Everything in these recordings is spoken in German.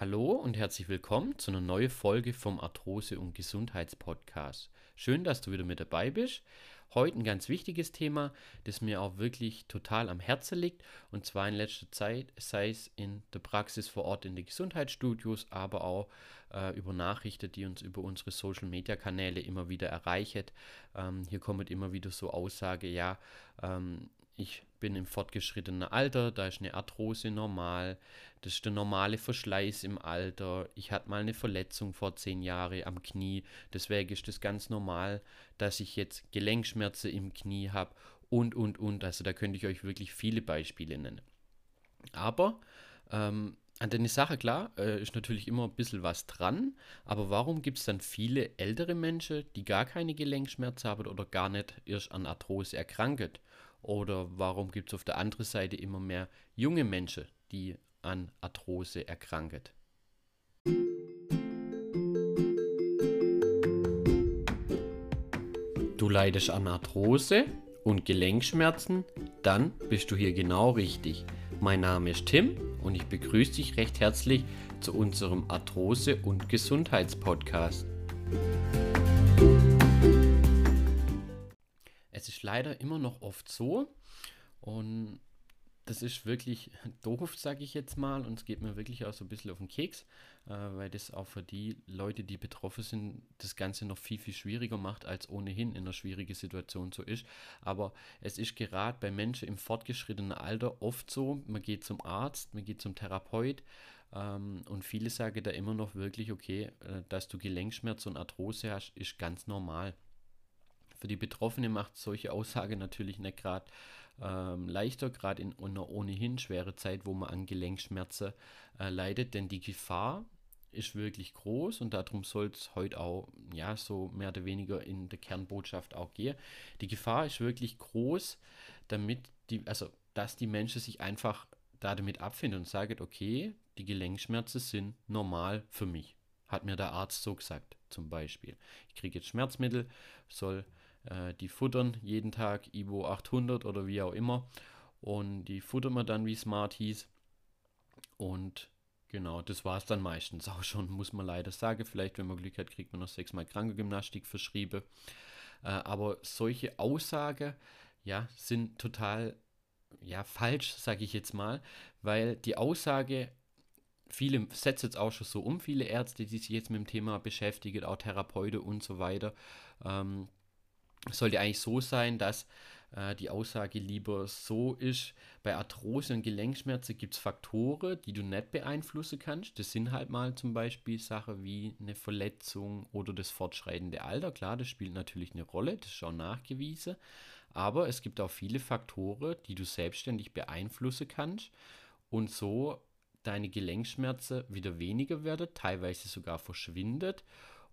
Hallo und herzlich willkommen zu einer neuen Folge vom Arthrose- und Gesundheitspodcast. Schön, dass du wieder mit dabei bist. Heute ein ganz wichtiges Thema, das mir auch wirklich total am Herzen liegt und zwar in letzter Zeit, sei es in der Praxis vor Ort in den Gesundheitsstudios, aber auch äh, über Nachrichten, die uns über unsere Social-Media-Kanäle immer wieder erreichen. Ähm, hier kommt immer wieder so Aussage, ja, ähm, ich bin im fortgeschrittenen Alter, da ist eine Arthrose normal, das ist der normale Verschleiß im Alter, ich hatte mal eine Verletzung vor zehn Jahren am Knie, deswegen ist das ganz normal, dass ich jetzt Gelenkschmerzen im Knie habe und, und, und. Also da könnte ich euch wirklich viele Beispiele nennen. Aber ähm, an der Sache, klar, äh, ist natürlich immer ein bisschen was dran, aber warum gibt es dann viele ältere Menschen, die gar keine Gelenkschmerzen haben oder gar nicht erst an Arthrose erkranken? Oder warum gibt es auf der anderen Seite immer mehr junge Menschen, die an Arthrose erkranken? Du leidest an Arthrose und Gelenkschmerzen? Dann bist du hier genau richtig. Mein Name ist Tim und ich begrüße dich recht herzlich zu unserem Arthrose- und Gesundheitspodcast. Es ist leider immer noch oft so und das ist wirklich doof, sage ich jetzt mal, und es geht mir wirklich auch so ein bisschen auf den Keks, äh, weil das auch für die Leute, die betroffen sind, das Ganze noch viel, viel schwieriger macht, als ohnehin in einer schwierigen Situation so ist. Aber es ist gerade bei Menschen im fortgeschrittenen Alter oft so, man geht zum Arzt, man geht zum Therapeut ähm, und viele sagen da immer noch wirklich, okay, äh, dass du Gelenkschmerz und Arthrose hast, ist ganz normal. Für die Betroffene macht solche Aussage natürlich nicht gerade ähm, leichter, gerade in einer ohnehin schwere Zeit, wo man an Gelenkschmerzen äh, leidet, denn die Gefahr ist wirklich groß und darum soll es heute auch, ja, so mehr oder weniger in der Kernbotschaft auch gehen. Die Gefahr ist wirklich groß, damit die, also, dass die Menschen sich einfach damit abfinden und sagen, okay, die Gelenkschmerzen sind normal für mich. Hat mir der Arzt so gesagt, zum Beispiel. Ich kriege jetzt Schmerzmittel, soll äh, die futtern jeden Tag Ivo 800 oder wie auch immer. Und die futtern wir dann, wie Smart hieß. Und genau, das war es dann meistens auch schon, muss man leider sagen. Vielleicht, wenn man Glück hat, kriegt man noch sechsmal Krankengymnastik verschrieben. Äh, aber solche Aussagen, ja, sind total ja, falsch, sage ich jetzt mal, weil die Aussage, viele setzen jetzt auch schon so um, viele Ärzte, die sich jetzt mit dem Thema beschäftigen, auch Therapeuten und so weiter, ähm, sollte eigentlich so sein, dass äh, die Aussage lieber so ist, bei Arthrose und Gelenkschmerzen gibt es Faktoren, die du nicht beeinflussen kannst. Das sind halt mal zum Beispiel Sachen wie eine Verletzung oder das fortschreitende Alter. Klar, das spielt natürlich eine Rolle, das ist auch nachgewiesen. Aber es gibt auch viele Faktoren, die du selbstständig beeinflussen kannst und so deine Gelenkschmerzen wieder weniger werden, teilweise sogar verschwindet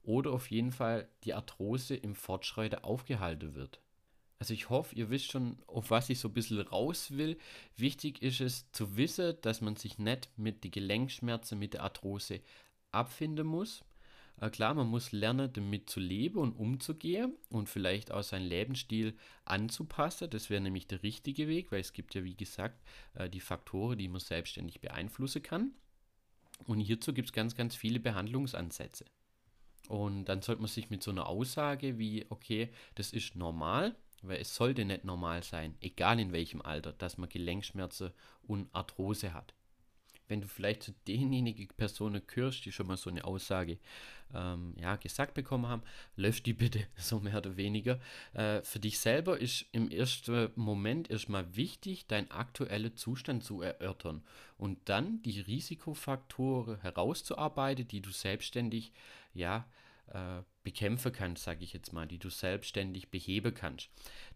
oder auf jeden Fall die Arthrose im Fortschreiten aufgehalten wird. Also ich hoffe, ihr wisst schon, auf was ich so ein bisschen raus will. Wichtig ist es zu wissen, dass man sich nicht mit den Gelenkschmerzen, mit der Arthrose abfinden muss. Äh, klar, man muss lernen, damit zu leben und umzugehen und vielleicht auch seinen Lebensstil anzupassen. Das wäre nämlich der richtige Weg, weil es gibt ja, wie gesagt, äh, die Faktoren, die man selbstständig beeinflussen kann. Und hierzu gibt es ganz, ganz viele Behandlungsansätze. Und dann sollte man sich mit so einer Aussage wie, okay, das ist normal, weil es sollte nicht normal sein, egal in welchem Alter, dass man Gelenkschmerzen und Arthrose hat. Wenn du vielleicht zu denjenigen Personen gehörst, die schon mal so eine Aussage ähm, ja, gesagt bekommen haben, lösch die bitte, so mehr oder weniger. Äh, für dich selber ist im ersten Moment erstmal wichtig, deinen aktuellen Zustand zu erörtern und dann die Risikofaktoren herauszuarbeiten, die du selbstständig ja, äh, bekämpfen kannst, sage ich jetzt mal, die du selbstständig beheben kannst.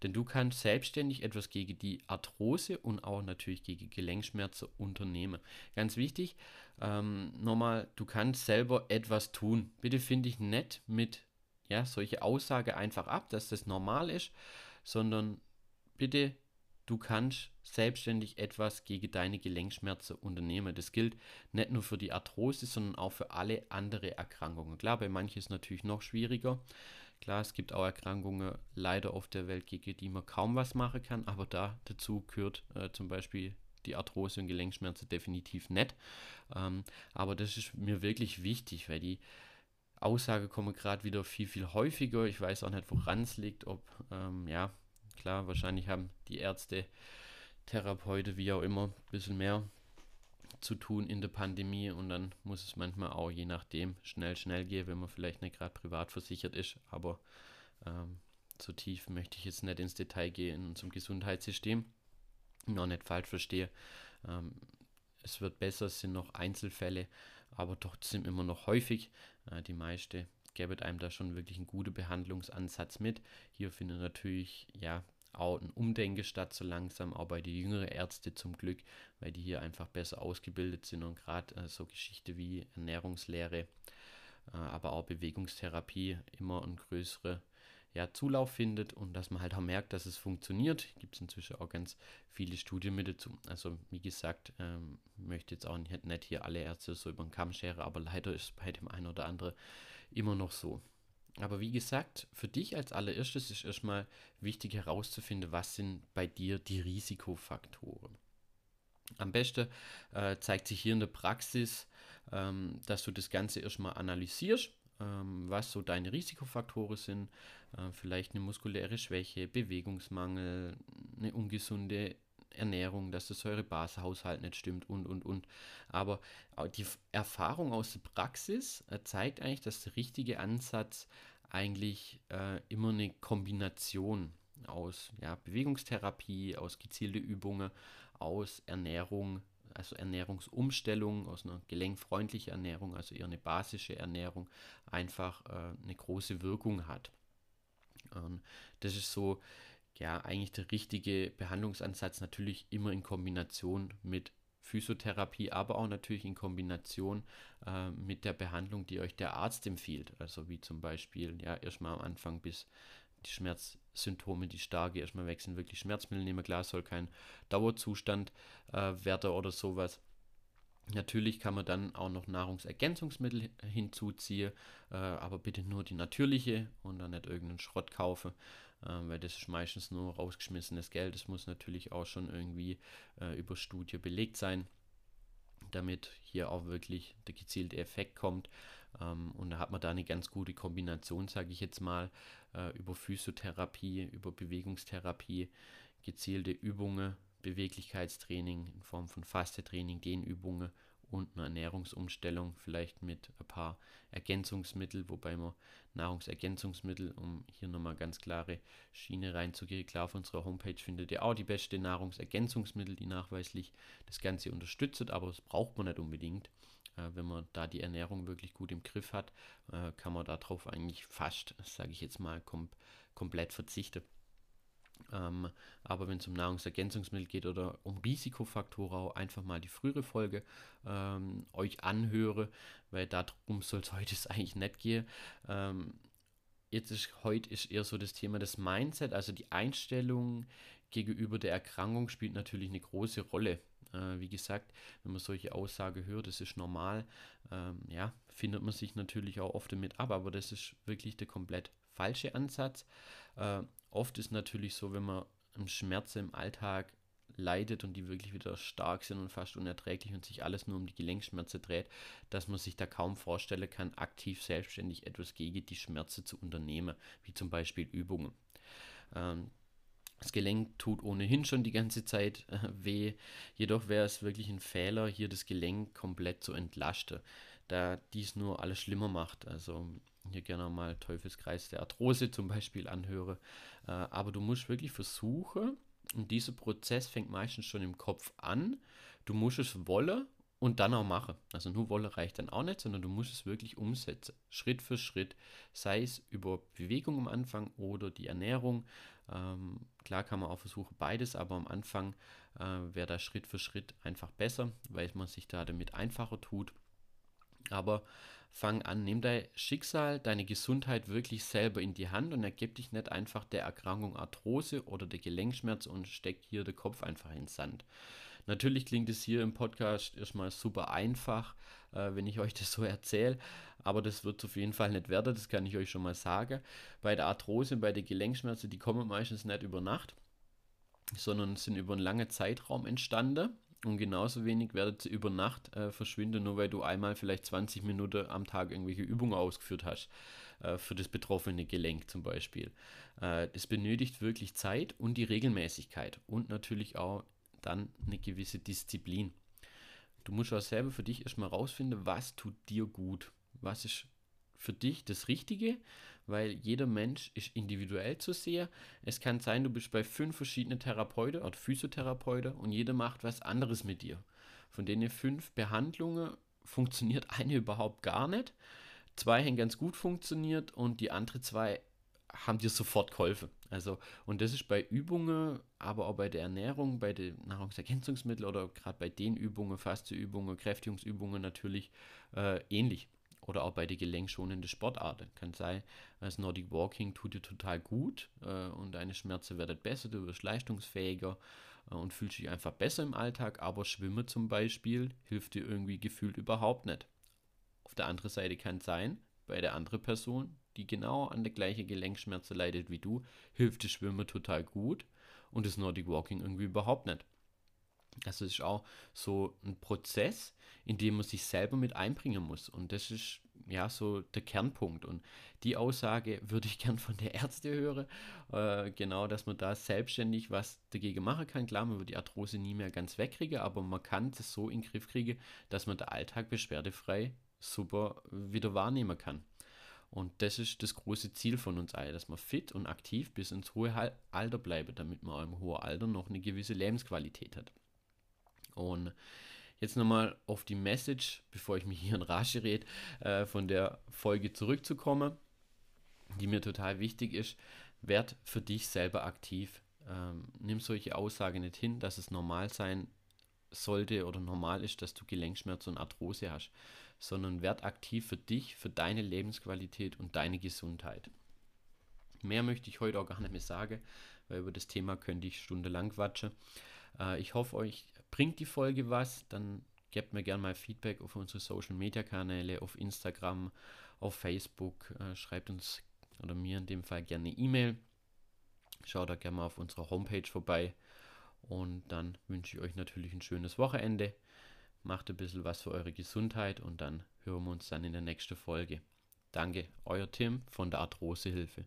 Denn du kannst selbstständig etwas gegen die Arthrose und auch natürlich gegen Gelenkschmerzen unternehmen. Ganz wichtig, ähm, nochmal, du kannst selber etwas tun. Bitte finde ich nett mit ja, solche Aussage einfach ab, dass das normal ist, sondern bitte du kannst selbstständig etwas gegen deine Gelenkschmerzen unternehmen. Das gilt nicht nur für die Arthrose, sondern auch für alle andere Erkrankungen. Klar, bei manchen ist es natürlich noch schwieriger. Klar, es gibt auch Erkrankungen leider auf der Welt, gegen die man kaum was machen kann, aber da dazu gehört äh, zum Beispiel die Arthrose und Gelenkschmerzen definitiv nicht. Ähm, aber das ist mir wirklich wichtig, weil die Aussage kommen gerade wieder viel, viel häufiger. Ich weiß auch nicht, woran es liegt. Ob, ähm, ja, klar, wahrscheinlich haben die Ärzte, Therapeuten, wie auch immer, ein bisschen mehr zu tun in der Pandemie und dann muss es manchmal auch je nachdem schnell, schnell gehen, wenn man vielleicht nicht gerade privat versichert ist. Aber ähm, so tief möchte ich jetzt nicht ins Detail gehen in unserem Gesundheitssystem. Noch nicht falsch verstehe. Ähm, es wird besser, es sind noch Einzelfälle, aber trotzdem immer noch häufig. Äh, die meiste gäbe einem da schon wirklich einen guten Behandlungsansatz mit. Hier findet natürlich ja auch ein Umdenken statt, so langsam, auch bei den jüngeren Ärzten zum Glück, weil die hier einfach besser ausgebildet sind und gerade äh, so Geschichte wie Ernährungslehre, äh, aber auch Bewegungstherapie immer ein größere ja, Zulauf findet und dass man halt auch merkt, dass es funktioniert. Gibt es inzwischen auch ganz viele Studien mit dazu. Also wie gesagt, ähm, möchte jetzt auch nicht, nicht hier alle Ärzte so über den Kamm scheren, aber leider ist bei dem einen oder anderen immer noch so. Aber wie gesagt, für dich als allererstes ist erstmal wichtig herauszufinden, was sind bei dir die Risikofaktoren. Am besten äh, zeigt sich hier in der Praxis, ähm, dass du das Ganze erstmal analysierst, ähm, was so deine Risikofaktoren sind. Äh, vielleicht eine muskuläre Schwäche, Bewegungsmangel, eine ungesunde Ernährung, dass der Säurebasehaushalt nicht stimmt und, und, und. Aber die Erfahrung aus der Praxis äh, zeigt eigentlich, dass der richtige Ansatz eigentlich äh, immer eine Kombination aus ja, Bewegungstherapie, aus gezielten Übungen, aus Ernährung, also Ernährungsumstellung, aus einer gelenkfreundlichen Ernährung, also eher eine basische Ernährung, einfach äh, eine große Wirkung hat. Und das ist so ja eigentlich der richtige Behandlungsansatz natürlich immer in Kombination mit Physiotherapie, aber auch natürlich in Kombination äh, mit der Behandlung, die euch der Arzt empfiehlt. Also wie zum Beispiel, ja, erstmal am Anfang bis die Schmerzsymptome, die starke erstmal wechseln, wirklich Schmerzmittel nehmen. Klar, soll kein Dauerzustand äh, werden oder sowas. Natürlich kann man dann auch noch Nahrungsergänzungsmittel hinzuziehen, äh, aber bitte nur die natürliche und dann nicht irgendeinen Schrott kaufen, äh, weil das ist meistens nur rausgeschmissenes Geld. Das muss natürlich auch schon irgendwie äh, über Studie belegt sein, damit hier auch wirklich der gezielte Effekt kommt. Ähm, und da hat man da eine ganz gute Kombination, sage ich jetzt mal, äh, über Physiotherapie, über Bewegungstherapie, gezielte Übungen Beweglichkeitstraining in Form von Fastetraining, Dehnübungen und eine Ernährungsumstellung, vielleicht mit ein paar Ergänzungsmittel, wobei man Nahrungsergänzungsmittel, um hier nochmal ganz klare Schiene reinzugehen, klar auf unserer Homepage findet ihr auch die beste Nahrungsergänzungsmittel, die nachweislich das Ganze unterstützt, aber das braucht man nicht unbedingt. Äh, wenn man da die Ernährung wirklich gut im Griff hat, äh, kann man darauf eigentlich fast, sage ich jetzt mal, kom komplett verzichten. Ähm, aber wenn es um Nahrungsergänzungsmittel geht oder um Risikofaktoren, auch einfach mal die frühere Folge ähm, euch anhöre, weil darum soll es heute eigentlich nicht gehen. Ähm, jetzt ist heute ist eher so das Thema des Mindset, also die Einstellung gegenüber der Erkrankung spielt natürlich eine große Rolle. Äh, wie gesagt, wenn man solche Aussagen hört, das ist normal, ähm, ja, findet man sich natürlich auch oft damit ab, aber das ist wirklich der komplett falsche Ansatz. Äh, oft ist natürlich so, wenn man einen Schmerz im Alltag leidet und die wirklich wieder stark sind und fast unerträglich und sich alles nur um die Gelenkschmerzen dreht, dass man sich da kaum vorstellen kann, aktiv selbstständig etwas gegen die Schmerzen zu unternehmen, wie zum Beispiel Übungen. Ähm, das Gelenk tut ohnehin schon die ganze Zeit äh, weh, jedoch wäre es wirklich ein Fehler, hier das Gelenk komplett zu entlasten, da dies nur alles schlimmer macht. Also hier gerne mal Teufelskreis der Arthrose zum Beispiel anhöre. Äh, aber du musst wirklich versuchen, und dieser Prozess fängt meistens schon im Kopf an, du musst es wollen und dann auch machen. Also nur Wolle reicht dann auch nicht, sondern du musst es wirklich umsetzen. Schritt für Schritt. Sei es über Bewegung am Anfang oder die Ernährung. Ähm, klar kann man auch versuchen beides, aber am Anfang äh, wäre da Schritt für Schritt einfach besser, weil man sich da damit einfacher tut. Aber fang an, nimm dein Schicksal, deine Gesundheit wirklich selber in die Hand und ergib dich nicht einfach der Erkrankung Arthrose oder der Gelenkschmerz und steck hier den Kopf einfach ins Sand. Natürlich klingt es hier im Podcast erstmal super einfach, äh, wenn ich euch das so erzähle, aber das wird auf jeden Fall nicht werden, das kann ich euch schon mal sagen. Bei der Arthrose, bei den Gelenkschmerzen, die kommen meistens nicht über Nacht, sondern sind über einen langen Zeitraum entstanden und genauso wenig werdet sie über Nacht äh, verschwinden, nur weil du einmal vielleicht 20 Minuten am Tag irgendwelche Übungen ausgeführt hast, äh, für das betroffene Gelenk zum Beispiel. Äh, es benötigt wirklich Zeit und die Regelmäßigkeit und natürlich auch dann eine gewisse Disziplin. Du musst auch selber für dich erstmal rausfinden, was tut dir gut, was ist für dich das Richtige, weil jeder Mensch ist individuell zu sehr. Es kann sein, du bist bei fünf verschiedenen Therapeuten oder Physiotherapeuten und jeder macht was anderes mit dir. Von denen fünf Behandlungen funktioniert eine überhaupt gar nicht. Zwei haben ganz gut funktioniert und die anderen zwei haben dir sofort geholfen. Also, und das ist bei Übungen, aber auch bei der Ernährung, bei den Nahrungsergänzungsmitteln oder gerade bei den Übungen, Fasteübungen, Kräftigungsübungen natürlich äh, ähnlich oder auch bei den gelenkschonenden Sportarten. Kann sein, das Nordic Walking tut dir total gut äh, und deine Schmerzen werden besser, du wirst leistungsfähiger äh, und fühlst dich einfach besser im Alltag, aber Schwimmen zum Beispiel hilft dir irgendwie gefühlt überhaupt nicht. Auf der anderen Seite kann es sein, bei der anderen Person, die genau an der gleichen Gelenkschmerze leidet wie du, hilft das Schwimmen total gut und das Nordic Walking irgendwie überhaupt nicht. Also es ist auch so ein Prozess, in dem man sich selber mit einbringen muss. Und das ist ja so der Kernpunkt. Und die Aussage würde ich gern von der Ärzte hören. Äh, genau, dass man da selbstständig was dagegen machen kann. Klar, man wird die Arthrose nie mehr ganz wegkriegen, aber man kann es so in den Griff kriegen, dass man den Alltag beschwerdefrei super wieder wahrnehmen kann. Und das ist das große Ziel von uns allen, dass man fit und aktiv bis ins hohe Alter bleibt, damit man im hohen Alter noch eine gewisse Lebensqualität hat. Und jetzt nochmal auf die Message, bevor ich mich hier in Rage rede, äh, von der Folge zurückzukommen, die mir total wichtig ist. Werd für dich selber aktiv. Ähm, nimm solche Aussagen nicht hin, dass es normal sein sollte oder normal ist, dass du Gelenkschmerzen und Arthrose hast, sondern werd aktiv für dich, für deine Lebensqualität und deine Gesundheit. Mehr möchte ich heute auch gar nicht mehr sagen, weil über das Thema könnte ich stundenlang quatschen. Äh, ich hoffe, euch bringt die Folge was, dann gebt mir gerne mal Feedback auf unsere Social Media Kanäle, auf Instagram, auf Facebook. Äh, schreibt uns oder mir in dem Fall gerne eine E-Mail. Schaut da gerne mal auf unserer Homepage vorbei. Und dann wünsche ich euch natürlich ein schönes Wochenende. Macht ein bisschen was für eure Gesundheit und dann hören wir uns dann in der nächsten Folge. Danke, euer Tim von der Arthrosehilfe.